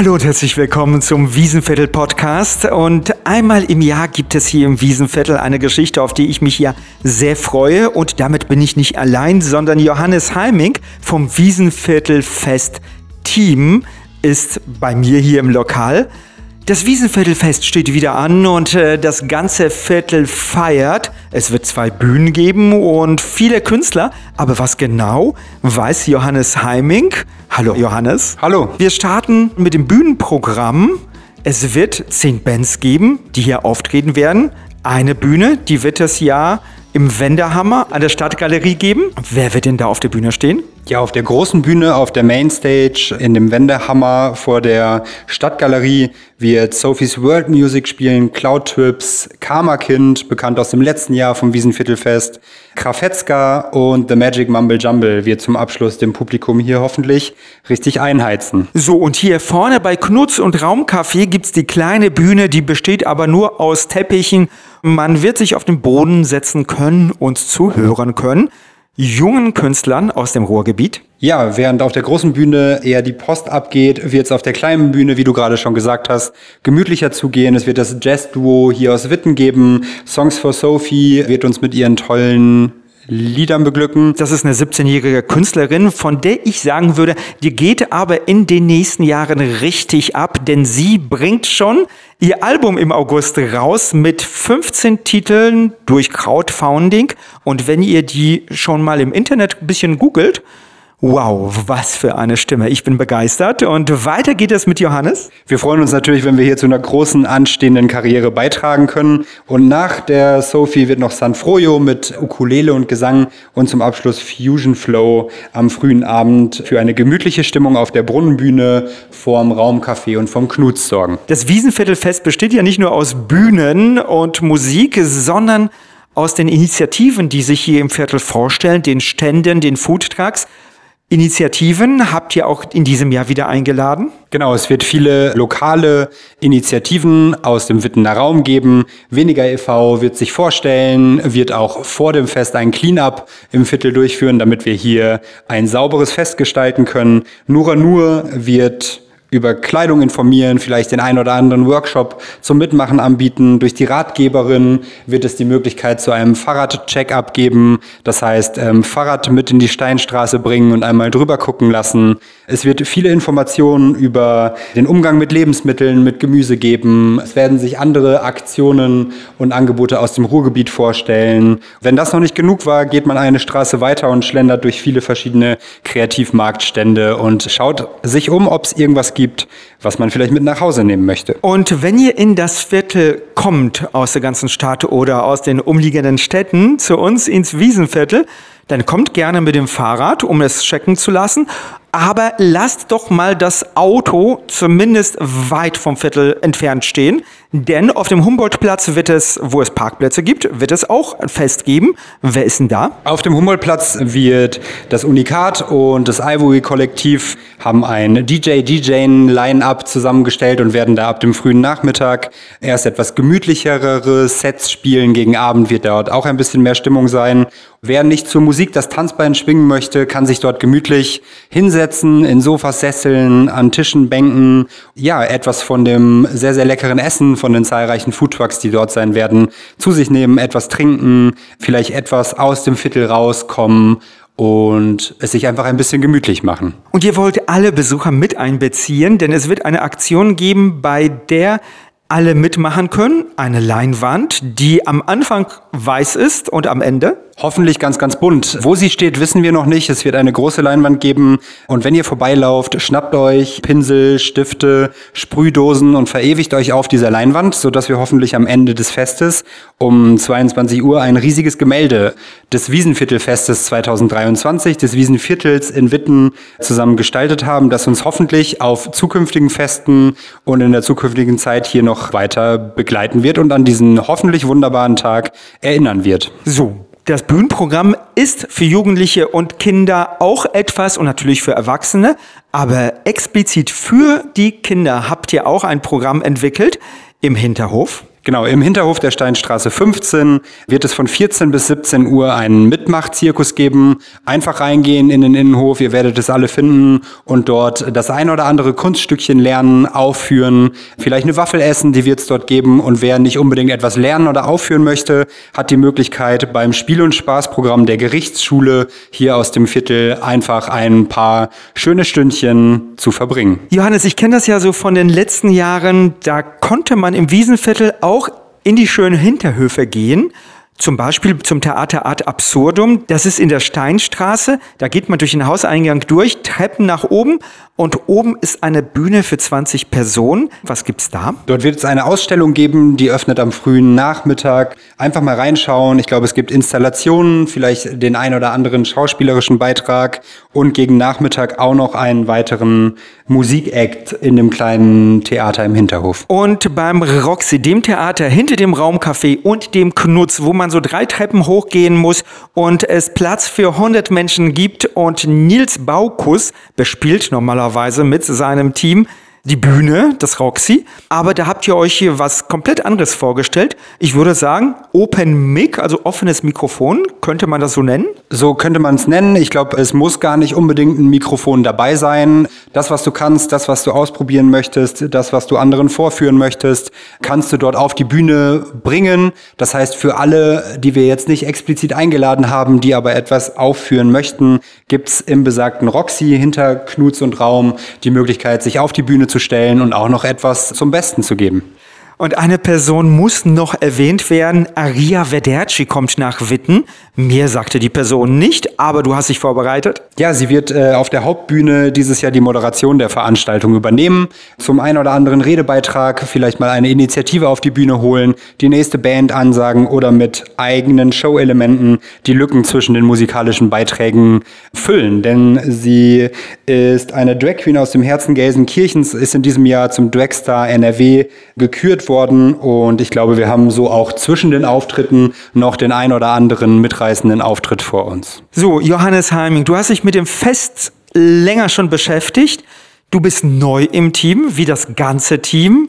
Hallo und herzlich willkommen zum Wiesenviertel Podcast. Und einmal im Jahr gibt es hier im Wiesenviertel eine Geschichte, auf die ich mich ja sehr freue. Und damit bin ich nicht allein, sondern Johannes Heiming vom Wiesenviertel Fest Team ist bei mir hier im Lokal. Das Wiesenviertelfest steht wieder an und äh, das ganze Viertel feiert. Es wird zwei Bühnen geben und viele Künstler. Aber was genau, weiß Johannes Heiming. Hallo Johannes. Hallo. Wir starten mit dem Bühnenprogramm. Es wird zehn Bands geben, die hier auftreten werden. Eine Bühne, die wird es ja im Wenderhammer an der Stadtgalerie geben. Wer wird denn da auf der Bühne stehen? Ja, auf der großen Bühne, auf der Mainstage, in dem Wendehammer vor der Stadtgalerie wird Sophie's World Music spielen, Cloud Trips, Karma Kind, bekannt aus dem letzten Jahr vom Wiesenviertelfest, Krafetzka und The Magic Mumble Jumble wird zum Abschluss dem Publikum hier hoffentlich richtig einheizen. So, und hier vorne bei Knutz und Raumcafé gibt's die kleine Bühne, die besteht aber nur aus Teppichen. Man wird sich auf den Boden setzen können und zuhören können jungen Künstlern aus dem Ruhrgebiet? Ja, während auf der großen Bühne eher die Post abgeht, wird es auf der kleinen Bühne, wie du gerade schon gesagt hast, gemütlicher zugehen. Es wird das Jazz-Duo hier aus Witten geben. Songs for Sophie wird uns mit ihren tollen Liedern beglücken. Das ist eine 17-jährige Künstlerin, von der ich sagen würde, die geht aber in den nächsten Jahren richtig ab, denn sie bringt schon ihr Album im August raus mit 15 Titeln durch Crowdfunding. Und wenn ihr die schon mal im Internet ein bisschen googelt, Wow, was für eine Stimme. Ich bin begeistert. Und weiter geht es mit Johannes. Wir freuen uns natürlich, wenn wir hier zu einer großen anstehenden Karriere beitragen können. Und nach der Sophie wird noch San Froyo mit Ukulele und Gesang und zum Abschluss Fusion Flow am frühen Abend für eine gemütliche Stimmung auf der Brunnenbühne vorm Raumcafé und vom Knutz sorgen. Das Wiesenviertelfest besteht ja nicht nur aus Bühnen und Musik, sondern aus den Initiativen, die sich hier im Viertel vorstellen, den Ständen, den Foodtrucks. Initiativen habt ihr auch in diesem Jahr wieder eingeladen? Genau, es wird viele lokale Initiativen aus dem Wittener Raum geben. Weniger e.V. wird sich vorstellen, wird auch vor dem Fest ein Cleanup im Viertel durchführen, damit wir hier ein sauberes Fest gestalten können. Nura Nur wird über Kleidung informieren, vielleicht den einen oder anderen Workshop zum Mitmachen anbieten. Durch die Ratgeberin wird es die Möglichkeit zu einem Fahrrad-Check-up geben. Das heißt, ähm, Fahrrad mit in die Steinstraße bringen und einmal drüber gucken lassen. Es wird viele Informationen über den Umgang mit Lebensmitteln, mit Gemüse geben. Es werden sich andere Aktionen und Angebote aus dem Ruhrgebiet vorstellen. Wenn das noch nicht genug war, geht man eine Straße weiter und schlendert durch viele verschiedene Kreativmarktstände und schaut sich um, ob es irgendwas gibt, was man vielleicht mit nach Hause nehmen möchte. Und wenn ihr in das Viertel kommt aus der ganzen Stadt oder aus den umliegenden Städten zu uns ins Wiesenviertel, dann kommt gerne mit dem Fahrrad, um es checken zu lassen. Aber lasst doch mal das Auto zumindest weit vom Viertel entfernt stehen. Denn auf dem Humboldtplatz wird es, wo es Parkplätze gibt, wird es auch ein Fest geben. Wer ist denn da? Auf dem Humboldtplatz wird das Unikat und das Ivory Kollektiv haben ein DJ-DJ-Line-Up zusammengestellt und werden da ab dem frühen Nachmittag erst etwas gemütlichere Sets spielen. Gegen Abend wird dort auch ein bisschen mehr Stimmung sein. Wer nicht zur Musik das Tanzbein schwingen möchte, kann sich dort gemütlich hinsetzen, in Sofas, Sesseln, an Tischen, Bänken. Ja, etwas von dem sehr, sehr leckeren Essen, von den zahlreichen Foodtrucks, die dort sein werden, zu sich nehmen, etwas trinken, vielleicht etwas aus dem Viertel rauskommen und es sich einfach ein bisschen gemütlich machen. Und ihr wollt alle Besucher mit einbeziehen, denn es wird eine Aktion geben, bei der alle mitmachen können. Eine Leinwand, die am Anfang weiß ist und am Ende Hoffentlich ganz, ganz bunt. Wo sie steht, wissen wir noch nicht. Es wird eine große Leinwand geben. Und wenn ihr vorbeilauft, schnappt euch Pinsel, Stifte, Sprühdosen und verewigt euch auf dieser Leinwand, sodass wir hoffentlich am Ende des Festes um 22 Uhr ein riesiges Gemälde des Wiesenviertelfestes 2023, des Wiesenviertels in Witten zusammen gestaltet haben, das uns hoffentlich auf zukünftigen Festen und in der zukünftigen Zeit hier noch weiter begleiten wird und an diesen hoffentlich wunderbaren Tag erinnern wird. So, das Bühnenprogramm ist für Jugendliche und Kinder auch etwas und natürlich für Erwachsene, aber explizit für die Kinder habt ihr auch ein Programm entwickelt im Hinterhof. Genau, im Hinterhof der Steinstraße 15 wird es von 14 bis 17 Uhr einen Mitmachzirkus geben. Einfach reingehen in den Innenhof, ihr werdet es alle finden und dort das ein oder andere Kunststückchen lernen, aufführen, vielleicht eine Waffel essen, die wird es dort geben. Und wer nicht unbedingt etwas lernen oder aufführen möchte, hat die Möglichkeit beim Spiel- und Spaßprogramm der Gerichtsschule hier aus dem Viertel einfach ein paar schöne Stündchen zu verbringen. Johannes, ich kenne das ja so von den letzten Jahren, da konnte man im Wiesenviertel auch auch in die schönen Hinterhöfe gehen zum Beispiel zum Theater Art Absurdum. Das ist in der Steinstraße. Da geht man durch den Hauseingang durch, Treppen nach oben und oben ist eine Bühne für 20 Personen. Was gibt's da? Dort wird es eine Ausstellung geben, die öffnet am frühen Nachmittag. Einfach mal reinschauen. Ich glaube, es gibt Installationen, vielleicht den ein oder anderen schauspielerischen Beitrag und gegen Nachmittag auch noch einen weiteren Musikakt in dem kleinen Theater im Hinterhof. Und beim Roxy, dem Theater hinter dem Raumcafé und dem Knutz, wo man so drei Treppen hochgehen muss und es Platz für 100 Menschen gibt und Nils Baukus bespielt normalerweise mit seinem Team die Bühne, das Roxy. Aber da habt ihr euch hier was komplett anderes vorgestellt. Ich würde sagen, Open Mic, also offenes Mikrofon, könnte man das so nennen? So könnte man es nennen. Ich glaube, es muss gar nicht unbedingt ein Mikrofon dabei sein. Das, was du kannst, das, was du ausprobieren möchtest, das, was du anderen vorführen möchtest, kannst du dort auf die Bühne bringen. Das heißt, für alle, die wir jetzt nicht explizit eingeladen haben, die aber etwas aufführen möchten, gibt's im besagten Roxy hinter Knuts und Raum die Möglichkeit, sich auf die Bühne zu stellen und auch noch etwas zum Besten zu geben. Und eine Person muss noch erwähnt werden. Aria Vederci kommt nach Witten. Mir sagte die Person nicht, aber du hast dich vorbereitet. Ja, sie wird äh, auf der Hauptbühne dieses Jahr die Moderation der Veranstaltung übernehmen. Zum einen oder anderen Redebeitrag, vielleicht mal eine Initiative auf die Bühne holen, die nächste Band ansagen oder mit eigenen Show-Elementen die Lücken zwischen den musikalischen Beiträgen füllen. Denn sie ist eine Drag Queen aus dem Herzen Gelsenkirchens, ist in diesem Jahr zum Dragstar NRW gekürt worden und ich glaube, wir haben so auch zwischen den Auftritten noch den ein oder anderen mitreißenden Auftritt vor uns. So, Johannes Heiming, du hast dich mit dem Fest länger schon beschäftigt. Du bist neu im Team, wie das ganze Team.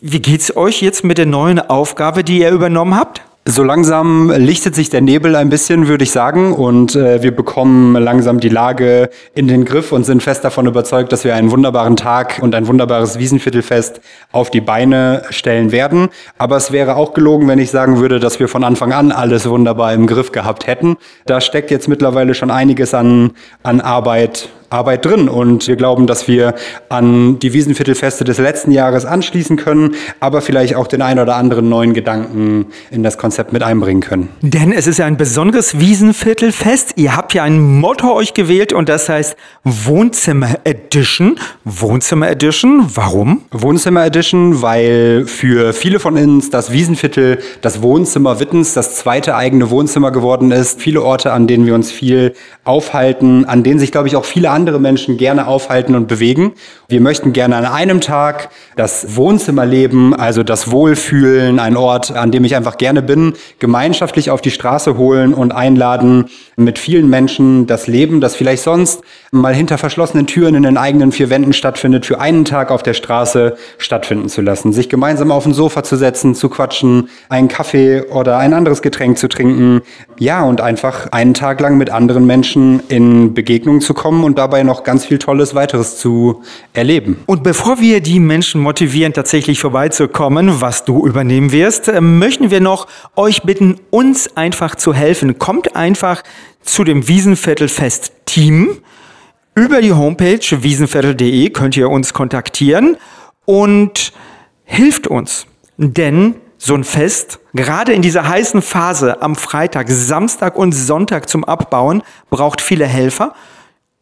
Wie geht's euch jetzt mit der neuen Aufgabe, die ihr übernommen habt? So langsam lichtet sich der Nebel ein bisschen, würde ich sagen, und äh, wir bekommen langsam die Lage in den Griff und sind fest davon überzeugt, dass wir einen wunderbaren Tag und ein wunderbares Wiesenviertelfest auf die Beine stellen werden. Aber es wäre auch gelogen, wenn ich sagen würde, dass wir von Anfang an alles wunderbar im Griff gehabt hätten. Da steckt jetzt mittlerweile schon einiges an, an Arbeit Arbeit drin und wir glauben, dass wir an die Wiesenviertelfeste des letzten Jahres anschließen können, aber vielleicht auch den ein oder anderen neuen Gedanken in das Konzept mit einbringen können. Denn es ist ja ein besonderes Wiesenviertelfest. Ihr habt ja ein Motto euch gewählt und das heißt Wohnzimmer Edition. Wohnzimmer Edition, warum? Wohnzimmer Edition, weil für viele von uns das Wiesenviertel das Wohnzimmer Wittens, das zweite eigene Wohnzimmer geworden ist. Viele Orte, an denen wir uns viel aufhalten, an denen sich, glaube ich, auch viele andere andere Menschen gerne aufhalten und bewegen. Wir möchten gerne an einem Tag das Wohnzimmerleben, also das Wohlfühlen, ein Ort, an dem ich einfach gerne bin, gemeinschaftlich auf die Straße holen und einladen, mit vielen Menschen das Leben, das vielleicht sonst mal hinter verschlossenen Türen in den eigenen vier Wänden stattfindet, für einen Tag auf der Straße stattfinden zu lassen. Sich gemeinsam auf ein Sofa zu setzen, zu quatschen, einen Kaffee oder ein anderes Getränk zu trinken. Ja, und einfach einen Tag lang mit anderen Menschen in Begegnung zu kommen und dabei dabei noch ganz viel Tolles weiteres zu erleben. Und bevor wir die Menschen motivieren, tatsächlich vorbeizukommen, was du übernehmen wirst, äh, möchten wir noch euch bitten, uns einfach zu helfen. Kommt einfach zu dem Wiesenviertelfest Team. Über die Homepage wiesenviertel.de könnt ihr uns kontaktieren und hilft uns. Denn so ein Fest, gerade in dieser heißen Phase am Freitag, Samstag und Sonntag zum Abbauen, braucht viele Helfer.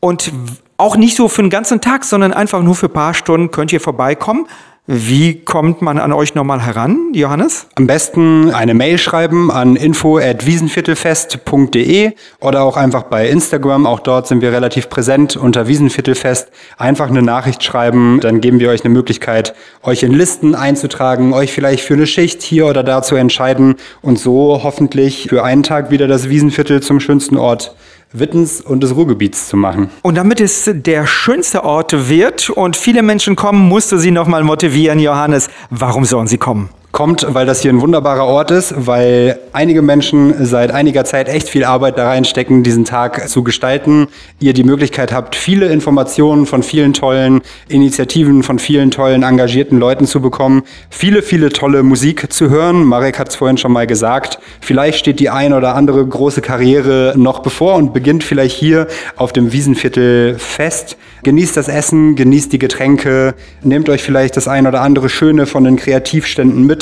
Und auch nicht so für einen ganzen Tag, sondern einfach nur für ein paar Stunden könnt ihr vorbeikommen. Wie kommt man an euch nochmal heran, Johannes? Am besten eine Mail schreiben an info@wiesenviertelfest.de oder auch einfach bei Instagram. Auch dort sind wir relativ präsent unter Wiesenviertelfest. Einfach eine Nachricht schreiben, dann geben wir euch eine Möglichkeit, euch in Listen einzutragen, euch vielleicht für eine Schicht hier oder da zu entscheiden und so hoffentlich für einen Tag wieder das Wiesenviertel zum schönsten Ort Wittens und des Ruhrgebiets zu machen. Und damit es der schönste Ort wird und viele Menschen kommen, musst du sie nochmal motivieren, Johannes. Warum sollen sie kommen? Kommt, weil das hier ein wunderbarer Ort ist, weil einige Menschen seit einiger Zeit echt viel Arbeit da reinstecken, diesen Tag zu gestalten. Ihr die Möglichkeit habt, viele Informationen von vielen tollen Initiativen, von vielen tollen engagierten Leuten zu bekommen, viele, viele tolle Musik zu hören. Marek hat es vorhin schon mal gesagt. Vielleicht steht die ein oder andere große Karriere noch bevor und beginnt vielleicht hier auf dem Wiesenviertel fest. Genießt das Essen, genießt die Getränke, nehmt euch vielleicht das ein oder andere Schöne von den Kreativständen mit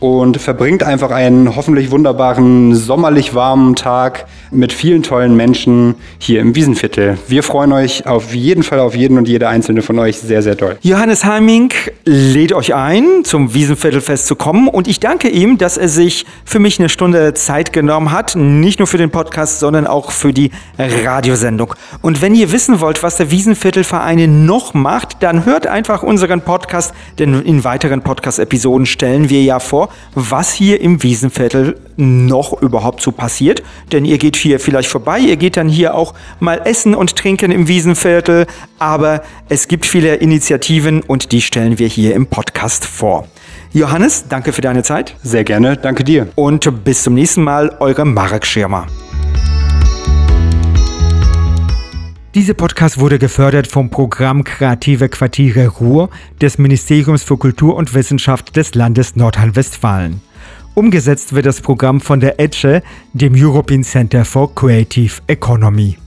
und verbringt einfach einen hoffentlich wunderbaren, sommerlich warmen Tag mit vielen tollen Menschen hier im Wiesenviertel. Wir freuen euch auf jeden Fall auf jeden und jede einzelne von euch sehr, sehr doll. Johannes Heiming lädt euch ein, zum Wiesenviertelfest zu kommen und ich danke ihm, dass er sich für mich eine Stunde Zeit genommen hat, nicht nur für den Podcast, sondern auch für die Radiosendung. Und wenn ihr wissen wollt, was der Wiesenviertelverein noch macht, dann hört einfach unseren Podcast, denn in weiteren Podcast-Episoden stellen wir ja vor, was hier im Wiesenviertel noch überhaupt so passiert. Denn ihr geht hier vielleicht vorbei, ihr geht dann hier auch mal essen und trinken im Wiesenviertel. Aber es gibt viele Initiativen und die stellen wir hier im Podcast vor. Johannes, danke für deine Zeit. Sehr gerne, danke dir. Und bis zum nächsten Mal, eure Marek Schirmer. Dieser Podcast wurde gefördert vom Programm Kreative Quartiere Ruhr des Ministeriums für Kultur und Wissenschaft des Landes Nordrhein-Westfalen. Umgesetzt wird das Programm von der ETSCHE, dem European Center for Creative Economy.